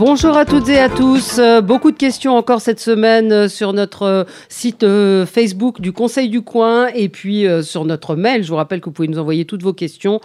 Bonjour à toutes et à tous. Euh, beaucoup de questions encore cette semaine euh, sur notre euh, site Facebook du Conseil du Coin et puis sur notre mail. Je vous rappelle que vous pouvez nous envoyer toutes vos questions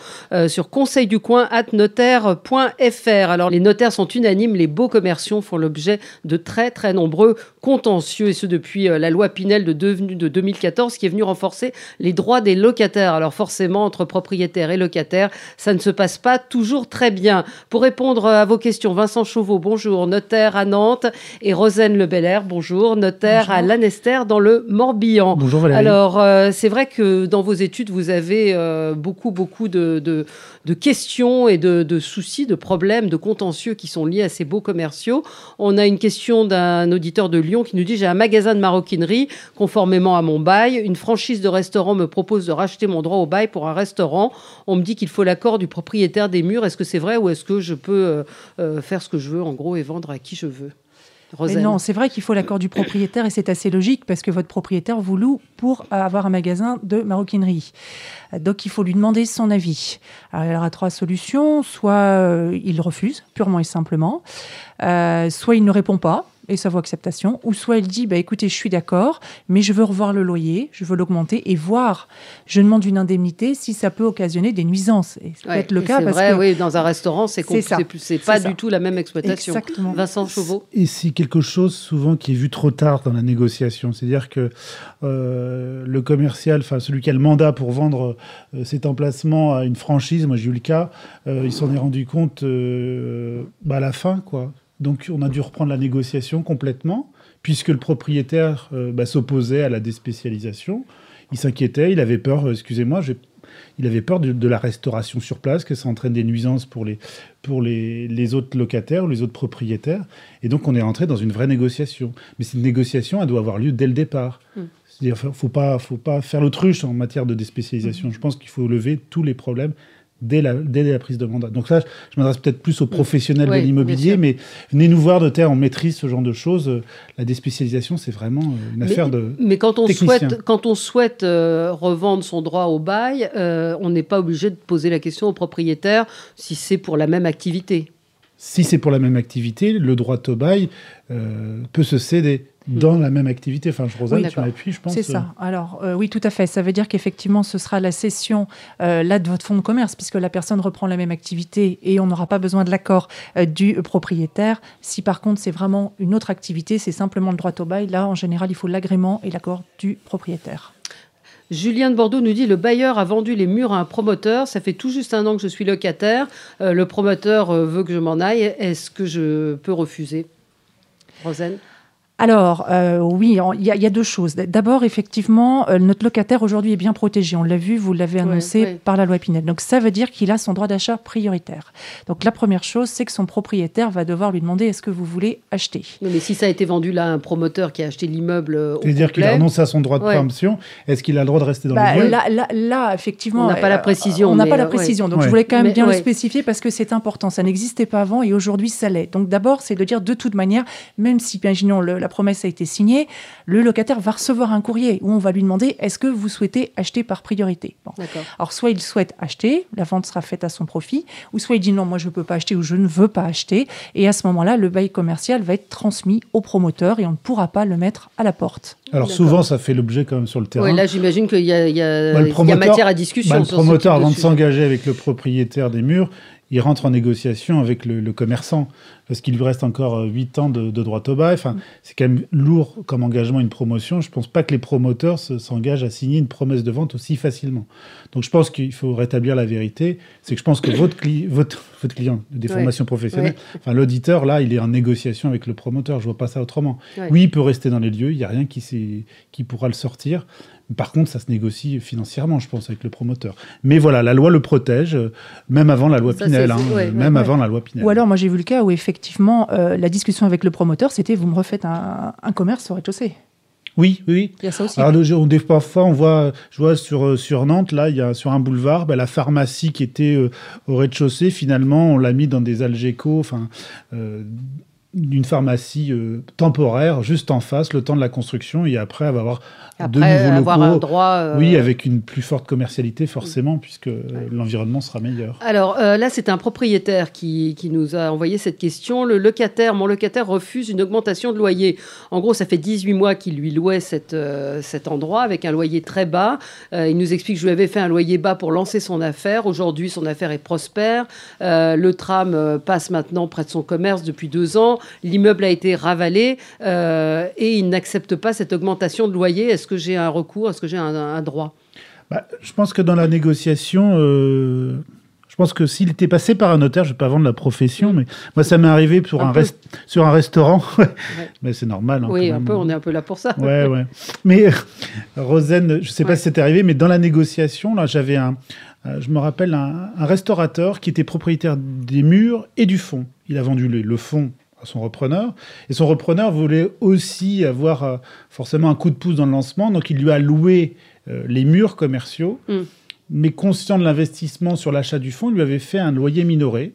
sur conseilducoin@notaire.fr. Alors les notaires sont unanimes, les beaux commerciaux font l'objet de très très nombreux contentieux et ce depuis la loi Pinel de, de 2014 qui est venue renforcer les droits des locataires. Alors forcément entre propriétaires et locataires, ça ne se passe pas toujours très bien. Pour répondre à vos questions, Vincent Chauveau bonjour, notaire à Nantes, et Rosane Le bonjour, notaire à Lanester dans le Morbihan. Bonjour Valérie. Alors, euh, c'est vrai que dans vos études, vous avez euh, beaucoup, beaucoup de, de, questions et de, de, soucis, de problèmes, de contentieux qui sont liés à ces beaux commerciaux. On a une question d'un auditeur de Lyon qui nous dit J'ai un magasin de maroquinerie conformément à mon bail. Une franchise de restaurant me propose de racheter mon droit au bail pour un restaurant. On me dit qu'il faut l'accord du propriétaire des murs. Est-ce que c'est vrai ou est-ce que je peux euh, faire ce que je veux en gros et vendre à qui je veux. non, c'est vrai qu'il faut l'accord du propriétaire et c'est assez logique parce que votre propriétaire vous loue pour avoir un magasin de maroquinerie. Donc il faut lui demander son avis. Alors il aura trois solutions. Soit euh, il refuse, purement et simplement. Euh, soit il ne répond pas et sa voix acceptation, ou soit elle dit bah, écoutez, je suis d'accord, mais je veux revoir le loyer, je veux l'augmenter et voir, je demande une indemnité si ça peut occasionner des nuisances. Et ça peut être le cas. C'est vrai, oui, dans un restaurant, c'est c'est pas du tout la même exploitation. Exactement. Vincent Chauveau. Et c'est quelque chose souvent qui est vu trop tard dans la négociation. C'est-à-dire que euh, le commercial, enfin celui qui a le mandat pour vendre euh, cet emplacement à une franchise, moi j'ai eu le cas, euh, il s'en est rendu compte bah, à la fin, quoi. Donc on a dû reprendre la négociation complètement, puisque le propriétaire euh, bah, s'opposait à la déspécialisation. Il s'inquiétait, il avait peur, euh, excusez-moi, il avait peur de, la restauration sur place, que ça entraîne des nuisances pour les, pour les, autres locataires ou les autres propriétaires. Et donc on est rentré dans une vraie négociation. Mais cette négociation, elle doit avoir lieu dès le départ. Mm. C'est-à-dire, il ne faut pas, faut pas faire l'autruche en matière de déspécialisation. Mm. Je pense qu'il faut lever tous les problèmes dès la, dès la prise de mandat. Donc là, je m'adresse peut-être plus aux professionnels de l'immobilier, mais venez nous voir de terre, on maîtrise ce genre de choses. La déspécialisation, c'est vraiment euh, une affaire de Mais quand on souhaite, quand on souhaite euh, revendre son droit au bail, euh, on n'est pas obligé de poser la question au propriétaire si c'est pour la même activité. Si c'est pour la même activité, le droit au bail peut se céder dans la même activité. Enfin, je, Rosanne, tu m'appuies, je pense. C'est ça. Euh. Alors, euh, oui, tout à fait. Ça veut dire qu'effectivement, ce sera la cession euh, là de votre fonds de commerce, puisque la personne reprend la même activité et on n'aura pas besoin de l'accord du propriétaire. Si par contre, c'est vraiment une autre activité, c'est simplement le droit au bail, là, en général, il faut l'agrément et l'accord du propriétaire. Julien de Bordeaux nous dit le bailleur a vendu les murs à un promoteur. Ça fait tout juste un an que je suis locataire. le promoteur veut que je m'en aille. Est-ce que je peux refuser? Rosane alors, euh, oui, il y, a deux choses. D'abord, effectivement, euh, notre locataire aujourd'hui est bien protégé. On l'a vu, vous l'avez annoncé par la loi Pinel. Donc, ça veut dire qu'il a son droit d'achat prioritaire. Donc, la première chose, c'est que son propriétaire va devoir lui demander est-ce que vous voulez acheter? Mais si ça a été vendu là à un promoteur qui a acheté l'immeuble. Euh, C'est-à-dire qu'il a renoncé à son droit de préemption. Est-ce qu'il a le droit de rester dans bah, le là, là, là, effectivement. On n'a pas la précision. On n'a pas la précision. Donc, je voulais quand même bien le spécifier parce que c'est important. Ça n'existait pas avant et aujourd'hui, ça l'est. Donc, d'abord, c'est de dire de toute manière, même si, imaginons, la promesse a été signée, le locataire va recevoir un courrier où on va lui demander est-ce que vous souhaitez acheter par priorité? Alors, soit il souhaite acheter, la vente sera faite à son profit, ou soit il dit non, moi je ne peux pas acheter ou je ne veux pas acheter. Et à ce moment-là, le bail commercial va être transmis au promoteur et on ne pourra pas le mettre à la porte. Alors souvent, ça fait l'objet quand même sur le terrain. Oui, là, j'imagine qu'il y, a matière à discussion. Bah, le promoteur, avant de s'engager avec le propriétaire des murs, il rentre en négociation avec le, commerçant parce qu'il lui reste encore 8 ans de, droit au bail. Enfin, c'est quand même lourd comme engagement une promotion. Je ne pense pas que les promoteurs s'engagent à signer une promesse de vente aussi facilement. Donc je pense qu'il faut rétablir la vérité. C'est que je pense que votre, votre, votre client des formations professionnelles, enfin l'auditeur, là, il est en négociation avec le promoteur. Je ne vois pas ça autrement. Oui, il peut rester dans les lieux. Il n'y a rien qui, qui pourra le sortir. Par contre, ça se négocie financièrement, je pense, avec le promoteur. Mais voilà, la loi le protège, euh, même avant la loi Pinel. Hein, même avant la loi Pinel. Ou alors, moi, j'ai vu le cas où, effectivement, euh, la discussion avec le promoteur, c'était vous me refaites un, commerce au rez-de-chaussée. Oui, oui. Il y a ça aussi. Alors, des, parfois, on voit, je vois sur, euh, sur Nantes, là, il y a sur un boulevard, ben, la pharmacie qui était au rez-de-chaussée, finalement, on l'a mis dans des Algeco. Enfin, d'une pharmacie euh, temporaire juste en face, le temps de la construction, et après, elle va avoir de nouveaux locaux. un droit. euh, Oui, avec une plus forte commercialité, forcément, puisque euh, l'environnement sera meilleur. Alors euh, là, c'est un propriétaire qui, qui nous a envoyé cette question. Le locataire, mon locataire refuse une augmentation de loyer. En gros, ça fait 18 mois qu'il lui louait cette, cet endroit avec un loyer très bas. Il nous explique que je lui avais fait un loyer bas pour lancer son affaire. Aujourd'hui, son affaire est prospère. Le tram passe maintenant près de son commerce depuis deux ans. L'immeuble a été ravalé euh, et il n'accepte pas cette augmentation de loyer. Est-ce que j'ai un recours? Est-ce que j'ai un, un droit? Bah, je pense que dans la négociation, euh, je pense que s'il était passé par un notaire, je ne vais pas vendre la profession, mais moi, ça m'est arrivé sur Un un, rest- sur un restaurant. mais c'est normal. hein, Oui, un même. peu. On est un peu là pour ça. Ouais, ouais. Mais euh, Rosen, je ne sais pas si c'était arrivé, mais dans la négociation, là, j'avais un, euh, je me rappelle un, un restaurateur qui était propriétaire des murs et du fond. Il a vendu le, le fond à son repreneur, et son repreneur voulait aussi avoir euh, forcément un coup de pouce dans le lancement, donc il lui a loué euh, les murs commerciaux, Mm. mais conscient de l'investissement sur l'achat du fond, il lui avait fait un loyer minoré,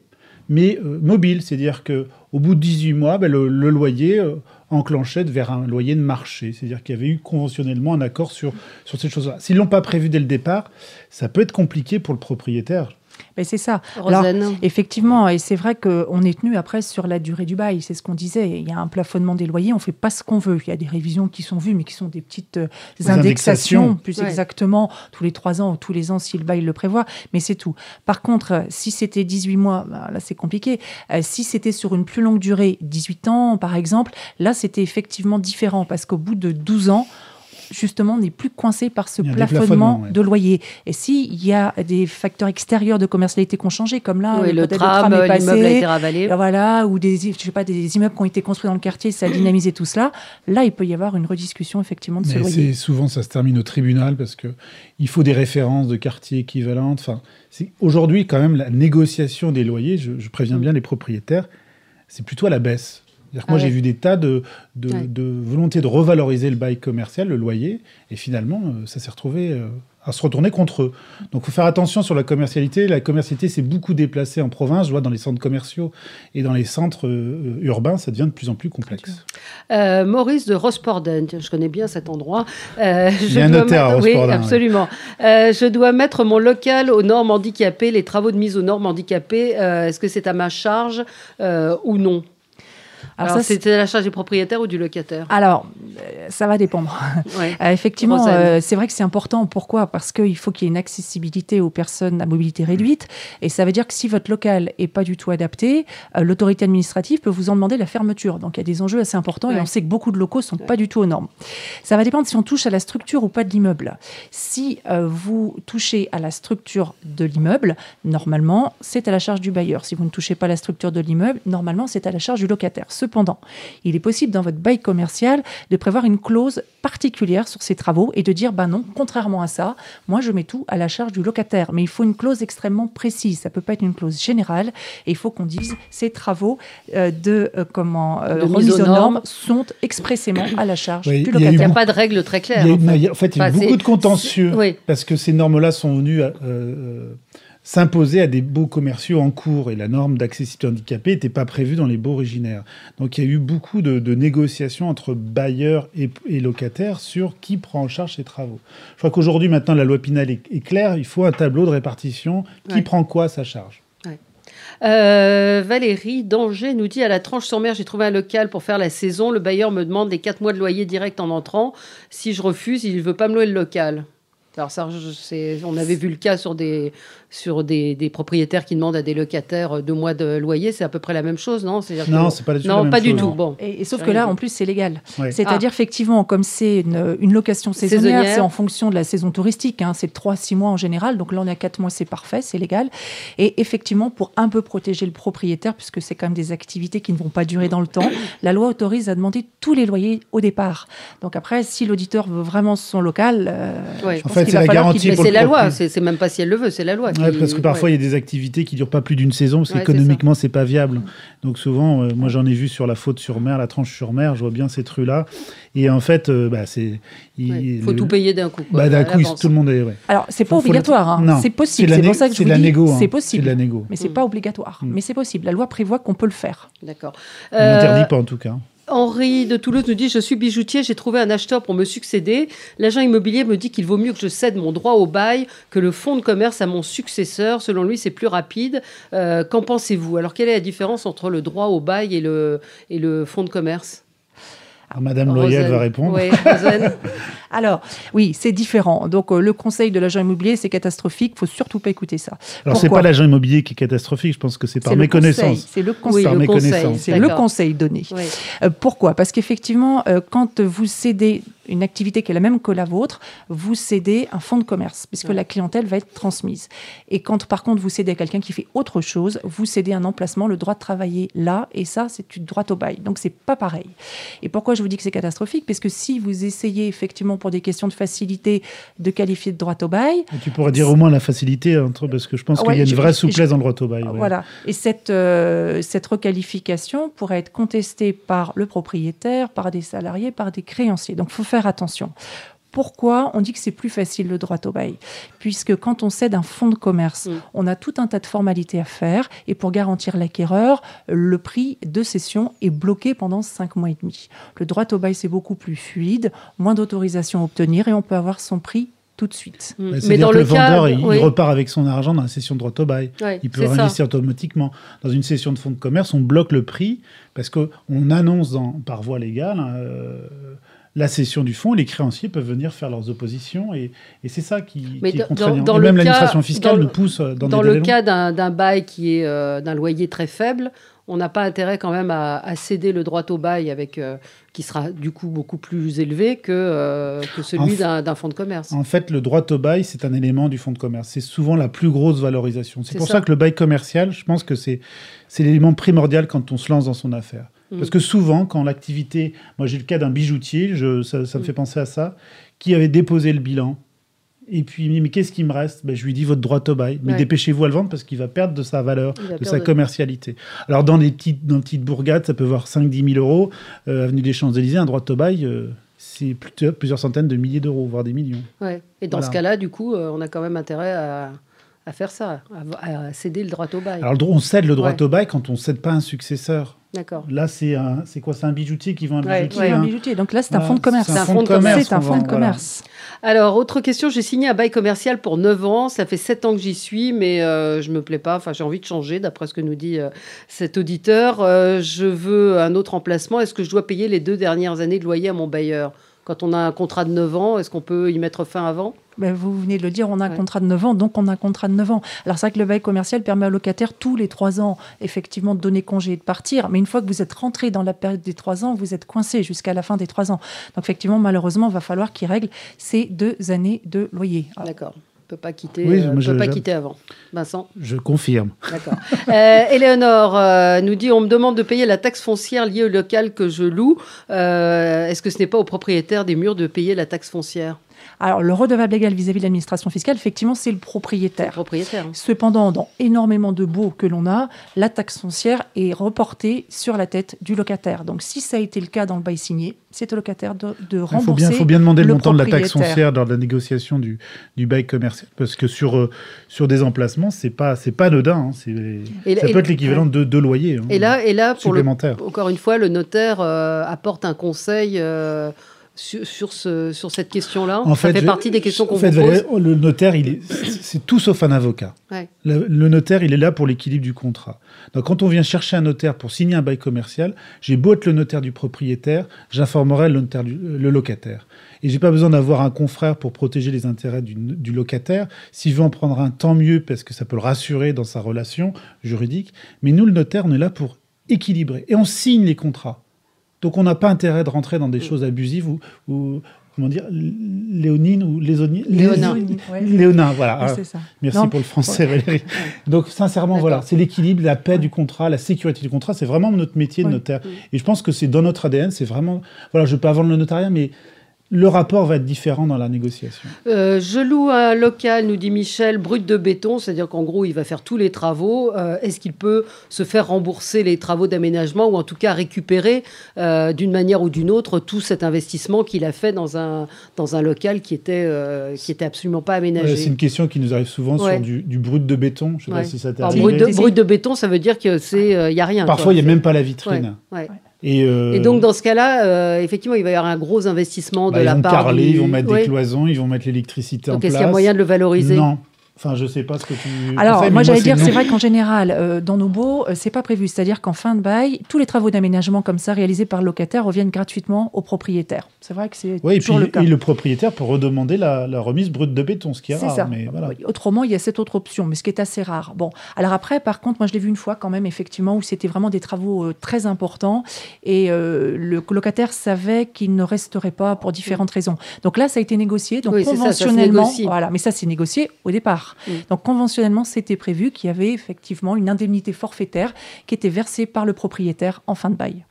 mais euh, mobile, c'est-à-dire que au bout de 18 mois, ben, le, le loyer enclenchait vers un loyer de marché, c'est-à-dire qu'il y avait eu conventionnellement un accord sur, sur cette chose-là. S'ils l'ont pas prévu dès le départ, ça peut être compliqué pour le propriétaire. Mais c'est ça. Alors, Effectivement, et c'est vrai qu'on est tenu après sur la durée du bail, c'est ce qu'on disait. Il y a un plafonnement des loyers, on ne fait pas ce qu'on veut. Il y a des révisions qui sont vues, mais qui sont des petites euh, Des indexations, indexations. plus Ouais. exactement, tous les trois ans ou tous les ans si le bail le prévoit, mais c'est tout. Par contre, si c'était 18 mois, bah, là c'est compliqué. Euh, si c'était sur une plus longue durée, 18 ans par exemple, là c'était effectivement différent, parce qu'au bout de 12 ans, justement, on n'est plus coincé par ce plafonnement ouais. de loyer. Et s'il y a des facteurs extérieurs de commercialité qui ont changé, comme là, Oui, le peut-être tram, est l'immeuble a été ravalé. voilà, ou des, je sais pas, des immeubles qui ont été construits dans le quartier, ça a dynamisé tout cela. Là, il peut y avoir une rediscussion effectivement de ce Mais loyer. c'est souvent ça se termine au tribunal parce que il faut des références de quartiers équivalentes. Enfin, aujourd'hui quand même la négociation des loyers. Je, je préviens Mm. bien les propriétaires, c'est plutôt à la baisse. C'est-à-dire que Ah moi, ouais. j'ai vu des tas de, de, Ouais. de volonté de revaloriser le bail commercial, le loyer, et finalement, euh, ça s'est retrouvé euh, à se retourner contre eux. Donc, il faut faire attention sur la commercialité. La commercialité s'est beaucoup déplacée en province. Je vois dans les centres commerciaux et dans les centres euh, urbains, ça devient de plus en plus complexe. Maurice de Rosporden, je connais bien cet endroit. Il y a un notaire à mettre- Oui, Rosporden, absolument. Je dois mettre mon local aux normes handicapées, les travaux de mise aux normes handicapées. Est-ce que c'est à ma charge ou non? Alors, Alors, c'était à la charge du propriétaire ou du locataire? Alors, euh, ça va dépendre. Ouais. Euh, effectivement, euh, c'est vrai que c'est important. Pourquoi? Parce qu'il faut qu'il y ait une accessibilité aux personnes à mobilité réduite. Et ça veut dire que si votre local est pas du tout adapté, l'autorité administrative peut vous en demander la fermeture. Donc il y a des enjeux assez importants et on sait que beaucoup de locaux sont pas du tout aux normes. Ça va dépendre si on touche à la structure ou pas de l'immeuble. Si vous touchez à la structure de l'immeuble, normalement, c'est à la charge du bailleur. Si vous ne touchez pas à la structure de l'immeuble, normalement, c'est à la charge du locataire. Cependant, il est possible dans votre bail commercial de prévoir une clause particulière sur ces travaux et de dire, bah non, contrairement à ça, moi je mets tout à la charge du locataire. Mais il faut une clause extrêmement précise. Ça peut pas être une clause générale. Et il faut qu'on dise ces travaux euh, de euh, comment euh, De remise aux normes normes. sont expressément à la charge Oui, du il y a eu Il n'y locataire. a pas de règle très claire. Il y a, en fait. il y a- en fait, il y a eu Enfin, beaucoup de contentieux oui. parce que ces normes-là sont venues euh, euh, s'imposer à des baux commerciaux en cours et la norme d'accessibilité handicapée n'était pas prévue dans les baux originaires. Donc il y a eu beaucoup de, de négociations entre bailleurs et, et locataires sur qui prend en charge ces travaux. Je crois qu'aujourd'hui, maintenant, la loi Pinal est, est claire. Il faut un tableau de répartition qui Ouais. prend quoi à sa charge? Euh, Valérie d'Angers nous dit à la tranche sur mer, j'ai trouvé un local pour faire la saison. Le bailleur me demande les 4 mois de loyer direct en entrant. Si je refuse, il ne veut pas me louer le local. Alors ça, on avait vu le cas sur des sur des, des propriétaires qui demandent à des locataires deux mois de loyer. C'est à peu près la même chose, non? Non, c'est pas du tout la non, même pas du tout. Bon, Et, et sauf que là, en plus, c'est légal. C'est-à-dire, Ah. effectivement, comme c'est une, une location saisonnière, Saisonnière. c'est en fonction de la saison touristique. Hein, c'est 3-6 mois en général. Donc là, on est à 4 mois, c'est parfait, c'est légal. Et effectivement, pour un peu protéger le propriétaire, puisque c'est quand même des activités qui ne vont pas durer dans le temps, la loi autorise à demander tous les loyers au départ. Donc après, si l'auditeur veut vraiment son local, euh, Ouais. je En pense fait, qu'il c'est va la falloir garantie c'est la loi, c'est même pas si elle le veut, c'est la loi. Ouais, parce que parfois ouais. il y a des activités qui durent pas plus d'une saison, parce qu'économiquement c'est pas viable. Donc souvent, euh, moi j'en ai vu sur la faute sur mer, la tranche sur mer, je vois bien cette rue là. Et en fait, euh, bah, c'est. il- Ouais, faut le- tout payer d'un coup. Bah, d'un coup, il- tout le monde est. ouais. Alors, c'est pas Faut- faut obligatoire, hein. Non. c'est possible. C'est la pour ça que né- je c'est vous la dis, hein. c'est possible. de la négo. Mais c'est Mm. pas obligatoire. Mm. Mais c'est possible. La loi prévoit qu'on peut le faire. D'accord. On Euh, n'interdit pas en tout cas. Henri de Toulouse nous dit Je suis bijoutier, j'ai trouvé un acheteur pour me succéder. L'agent immobilier me dit qu'il vaut mieux que je cède mon droit au bail que le fonds de commerce à mon successeur. Selon lui, c'est plus rapide. Euh, Qu'en pensez-vous? Alors, quelle est la différence entre le droit au bail et le, fonds de commerce? Madame Loyal va répondre. Oui. Alors, oui, c'est différent. Donc, euh, le conseil de l'agent immobilier, c'est catastrophique. faut surtout pas écouter ça. Alors c'est Pourquoi pas l'agent immobilier qui est catastrophique, je pense que c'est par méconnaissance. C'est le conseil. Le conseil. C'est le d'accord. conseil donné. Oui. Euh, pourquoi? Parce qu'effectivement, euh, quand vous cédez une activité qui est la même que la vôtre, vous cédez un fonds de commerce, puisque Ouais. la clientèle va être transmise. Et quand, par contre, vous cédez à quelqu'un qui fait autre chose, vous cédez un emplacement, le droit de travailler là, et ça, c'est du droit au bail. Donc, c'est pas pareil. Et pourquoi je vous dis que c'est catastrophique? Parce que si vous essayez, effectivement, pour des questions de facilité, de qualifier de droit au bail, Et tu pourrais dire au moins la facilité, entre, parce que je pense Ouais, qu'il y a une je- vraie je- souplesse dans le droit au bail. ouais. Voilà. Et cette, euh, cette requalification pourrait être contestée par le propriétaire, par des salariés, par des créanciers. Donc, il faut faire attention. Pourquoi on dit que c'est plus facile le droit au bail? Puisque quand on cède un fonds de commerce, Mm. on a tout un tas de formalités à faire et pour garantir l'acquéreur, le prix de cession est bloqué pendant cinq mois et demi. Le droit au bail, c'est beaucoup plus fluide, moins d'autorisation à obtenir et on peut avoir son prix tout de suite. Mm. Bah, Mais C'est-à-dire dans que le le vendeur, cas, il, oui. repart avec son argent dans la session de droit au bail. Ouais, Il peut ça. réinvestir automatiquement. Dans une session de fonds de commerce, on bloque le prix parce qu'on annonce dans, par voie légale hein, euh, la cession du fonds. Les créanciers peuvent venir faire leurs oppositions et, et c'est ça qui, Mais qui est dans- contraignant. dans et le même l'administration fiscale dans le- nous pousse dans, Dans des le cas d'un bail qui est euh, d'un loyer très faible, on n'a pas intérêt quand même à, à céder le droit au bail avec euh, qui sera du coup beaucoup plus élevé que, euh, que celui d'un fonds de commerce. En fait, le droit au bail, c'est un élément du fonds de commerce. C'est souvent la plus grosse valorisation. C'est pour ça. ça. que le bail commercial, je pense que c'est c'est l'élément primordial quand on se lance dans son affaire. Parce que souvent, quand l'activité, moi j'ai le cas d'un bijoutier, je, ça, ça me Mm. fait penser à ça, qui avait déposé le bilan. Et puis il me dit, mais qu'est-ce qui me reste? Ben, Je lui dis, votre droit au bail. Mais Ouais. dépêchez-vous à le vendre parce qu'il va perdre de sa valeur, de sa de- commercialité. Alors dans les petites, dans les petites bourgades, ça peut voir 5-10 000 euros. Euh, avenue des Champs-Élysées, un droit au bail, euh, c'est plusieurs, plusieurs centaines de milliers d'euros, voire des millions. Ouais. Et dans Voilà. ce cas-là, du coup, euh, on a quand même intérêt à, à faire ça, à, à céder le droit au bail. Alors, on cède le droit Ouais. au bail quand on ne cède pas un successeur. D'accord. Là, c'est un, c'est quoi C'est un bijoutier qui vend un Ouais, bijoutier. C'est un hein. bijoutier. Donc là, c'est un fonds de commerce. c'est un fonds de commerce C'est un fonds de commerce. Alors, autre question, j'ai signé un bail commercial pour 9 ans, ça fait 7 ans que j'y suis, mais euh, je me plais pas, enfin j'ai envie de changer, d'après ce que nous dit euh, cet auditeur. Euh, je veux un autre emplacement, est-ce que je dois payer les deux dernières années de loyer à mon bailleur? Quand on a un contrat de 9 ans, est-ce qu'on peut y mettre fin avant? Ben, vous venez de le dire, on a un Ouais. contrat de 9 ans, donc on a un contrat de 9 ans. Alors c'est vrai que le bail commercial permet au locataire tous les 3 ans, effectivement, de donner congé et de partir. Mais une fois que vous êtes rentré dans la période des 3 ans, vous êtes coincé jusqu'à la fin des 3 ans. Donc effectivement, malheureusement, il va falloir qu'il règle ces deux années de loyer. Alors, D'accord. Peut pas quitter, Oui, euh, je- peut pas je- quitter avant. Vincent Je confirme. D'accord. Euh, Éléonore euh, nous dit on me demande de payer la taxe foncière liée au local que je loue. Euh, Est-ce que ce n'est pas au propriétaire des murs de payer la taxe foncière? Alors, le redevable légal vis-à-vis de l'administration fiscale, effectivement, c'est le Le propriétaire. propriétaire. hein. Cependant, dans énormément de baux que l'on a, la taxe foncière est reportée sur la tête du locataire. Donc, si ça a été le cas dans le bail signé, c'est au locataire de, de Il rembourser. faut bien, faut bien demander le, le montant de la taxe foncière lors de la négociation du, du bail commercial. Parce que sur, euh, sur des emplacements, c'est pas, c'est pas anodin. hein. C'est- Et ça et- peut être l'équivalent de deux loyers. hein, Et là, et là pour le, supplémentaires. encore une fois, le notaire euh, apporte un conseil euh, sur, sur, ce, sur cette question-là. En Ça fait partie des questions qu'on vous pose. Le notaire, il est, c'est tout sauf un avocat. Ouais. Le, le notaire, il est là pour l'équilibre du contrat. Donc, quand on vient chercher un notaire pour signer un bail commercial, j'ai beau être le notaire du propriétaire, j'informerai le, notaire du- le locataire. Et j'ai pas besoin d'avoir un confrère pour protéger les intérêts du, du locataire. S'il veut en prendre un, tant mieux, parce que ça peut le rassurer dans sa relation juridique. Mais nous, le notaire, on est là pour équilibrer. Et on signe les contrats. Donc, on n'a pas intérêt de rentrer dans des choses abusives ou, ou comment dire, léonine ou lésonine. Léonin. Ouais. Léonin, voilà. Oui, Ah, ça. Merci Non, pour le français, Valérie. Donc, sincèrement, voilà, c'est l'équilibre, la paix du contrat, la sécurité du contrat. C'est vraiment notre métier de notaire. Et je pense que c'est dans notre ADN. C'est vraiment. Voilà, je ne veux pas vendre le notariat, mais le rapport va être différent dans la négociation. Euh, je loue un local, nous dit Michel, brut de béton, c'est-à-dire qu'en gros, il va faire tous les travaux. Euh, est-ce qu'il peut se faire rembourser les travaux d'aménagement ou en tout cas récupérer euh, d'une manière ou d'une autre tout cet investissement qu'il a fait dans un, dans un local qui était, qui était absolument pas aménagé? C'est une question qui nous arrive souvent sur du, brut de béton. Je sais pas si ça Brut de, brut de, béton, ça veut dire qu'il n'y a rien. Parfois, il n'y a même pas la vitrine. Euh, Et, donc, dans ce cas-là, euh, effectivement, il va y avoir un gros investissement de bah, la part. Ils vont carreler, ils vont mettre des cloisons, ils vont mettre l'électricité en place. Donc, est-ce qu'il y a moyen de le valoriser? Non. Enfin, je sais pas ce que tu. Alors, moi, j'allais dire, c'est vrai qu'en général, euh, dans nos baux, euh, c'est pas prévu. C'est-à-dire qu'en fin de bail, tous les travaux d'aménagement comme ça réalisés par le locataire reviennent gratuitement au propriétaire. C'est vrai que c'est oui, toujours et puis, le cas. Et le propriétaire peut redemander la, remise brute de béton, ce qui est, rare. Ça. Mais voilà. Autrement, il y a cette autre option, mais ce qui est assez rare. Bon, alors après, par contre, moi, je l'ai vu une fois quand même, effectivement, où c'était vraiment des travaux euh, très importants et le locataire savait qu'il ne resterait pas pour différentes raisons. Donc là, ça a été négocié. Donc conventionnellement, voilà, mais ça, c'est négocié au départ. Donc conventionnellement c'était prévu qu'il y avait effectivement une indemnité forfaitaire qui était versée par le propriétaire en fin de bail.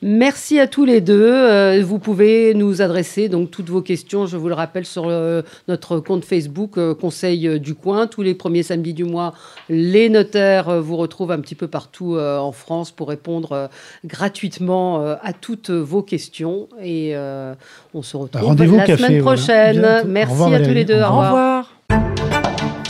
Merci à tous les deux. Euh, vous pouvez nous adresser donc toutes vos questions, je vous le rappelle, sur euh, notre compte Facebook euh, Conseil du Coin. Tous les premiers samedis du mois, les notaires vous retrouvent un petit peu partout en France pour répondre gratuitement à toutes vos questions. Et on se retrouve la semaine prochaine. Merci à tous les deux. Au revoir.